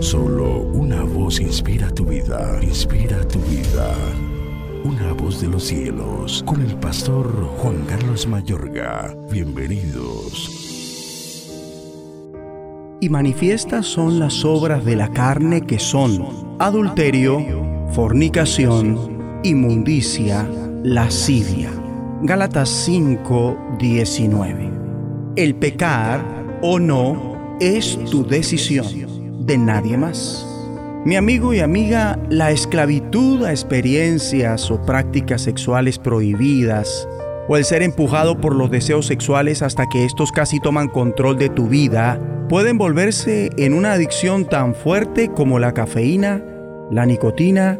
Solo una voz inspira tu vida, inspira tu vida. Una voz de los cielos, con el pastor Juan Carlos Mayorga. Bienvenidos. Y manifiestas son las obras de la carne que son adulterio, fornicación, inmundicia, lascivia. Gálatas 5, 19. El pecar o no es tu decisión, de nadie más. Mi amigo y amiga, la esclavitud a experiencias o prácticas sexuales prohibidas, o el ser empujado por los deseos sexuales hasta que estos casi toman control de tu vida, pueden volverse en una adicción tan fuerte como la cafeína, la nicotina,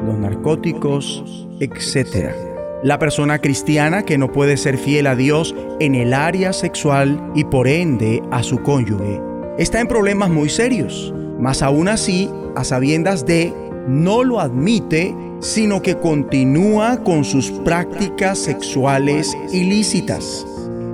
los narcóticos, etc. La persona cristiana que no puede ser fiel a Dios en el área sexual y por ende a su cónyuge, está en problemas muy serios. Mas aún así a sabiendas de, no lo admite, sino que continúa con sus prácticas sexuales ilícitas.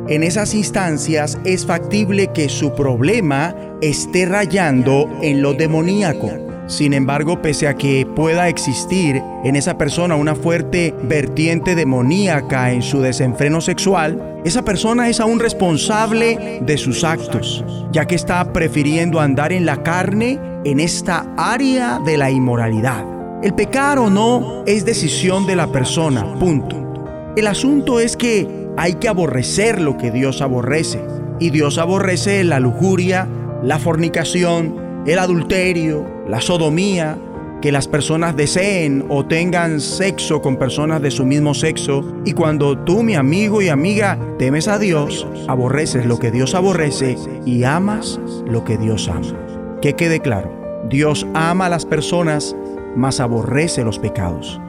En esas instancias es factible que su problema esté rayando en lo demoníaco. Sin embargo, pese a que pueda existir en esa persona una fuerte vertiente demoníaca en su desenfreno sexual, esa persona es aún responsable de sus actos, ya que está prefiriendo andar en la carne en esta área de la inmoralidad. El pecar o no es decisión de la persona, punto. El asunto es que hay que aborrecer lo que Dios aborrece. Y Dios aborrece la lujuria, la fornicación, el adulterio, la sodomía, que las personas deseen o tengan sexo con personas de su mismo sexo. Y cuando tú, mi amigo y amiga, temes a Dios, aborreces lo que Dios aborrece y amas lo que Dios ama. Que quede claro, Dios ama a las personas, mas aborrece los pecados.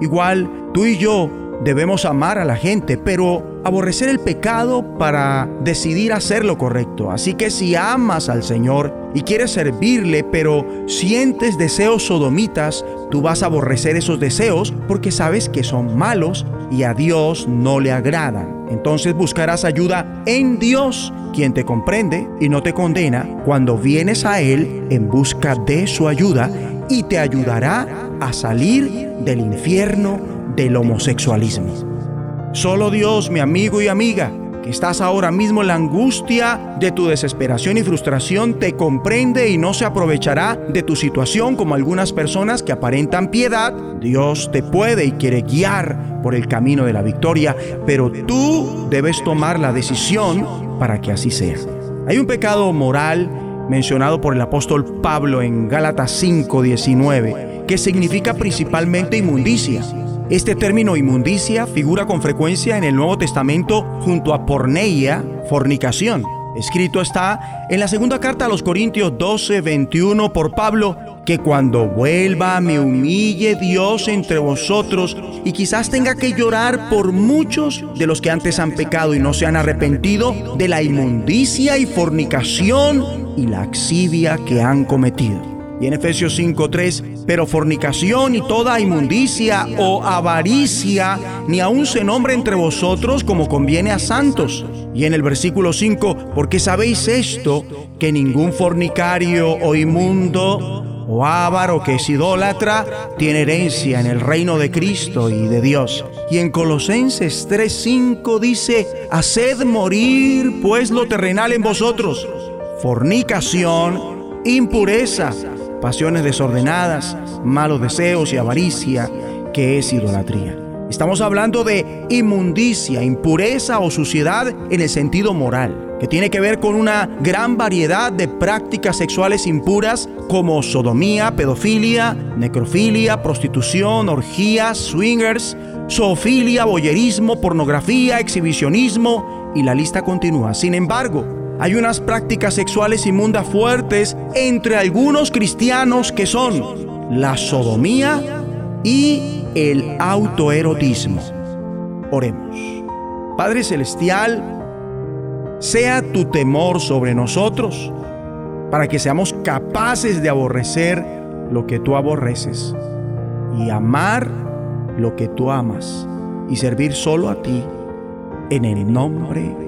Igual, tú y yo debemos amar a la gente, pero aborrecer el pecado para decidir hacer lo correcto. Así que si amas al Señor y quieres servirle, pero sientes deseos sodomitas, tú vas a aborrecer esos deseos porque sabes que son malos y a Dios no le agradan. Entonces buscarás ayuda en Dios, quien te comprende y no te condena cuando vienes a Él en busca de su ayuda y te ayudará a salir del infierno del homosexualismo. Solo Dios, mi amigo y amiga, que estás ahora mismo en la angustia de tu desesperación y frustración, te comprende y no se aprovechará de tu situación como algunas personas que aparentan piedad. Dios te puede y quiere guiar por el camino de la victoria, pero tú debes tomar la decisión para que así sea. Hay un pecado moral mencionado por el apóstol Pablo en Gálatas 5:19, que significa principalmente inmundicia este término inmundicia figura con frecuencia en el Nuevo Testamento junto a porneia, fornicación. Escrito está en la segunda carta a los Corintios 12, 21 por Pablo, que cuando vuelva me humille Dios entre vosotros y quizás tenga que llorar por muchos de los que antes han pecado y no se han arrepentido de la inmundicia y fornicación y la axivia que han cometido. Y en Efesios 5:3, pero fornicación y toda inmundicia o avaricia ni aun se nombre entre vosotros como conviene a santos. Y en el versículo 5, porque sabéis esto, que ningún fornicario o inmundo o avaro que es idólatra tiene herencia en el reino de Cristo y de Dios. Y en Colosenses 3:5 dice, haced morir pues lo terrenal en vosotros, fornicación, impureza, pasiones desordenadas, malos deseos y avaricia, que es idolatría. Estamos hablando de inmundicia, impureza o suciedad en el sentido moral, que tiene que ver con una gran variedad de prácticas sexuales impuras como sodomía, pedofilia, necrofilia, prostitución, orgías, swingers, zoofilia, boyerismo, pornografía, exhibicionismo y la lista continúa. Sin embargo, hay unas prácticas sexuales inmundas fuertes entre algunos cristianos que son la sodomía y el autoerotismo. Oremos. Padre Celestial, sea tu temor sobre nosotros para que seamos capaces de aborrecer lo que tú aborreces y amar lo que tú amas y servir solo a ti en el nombre de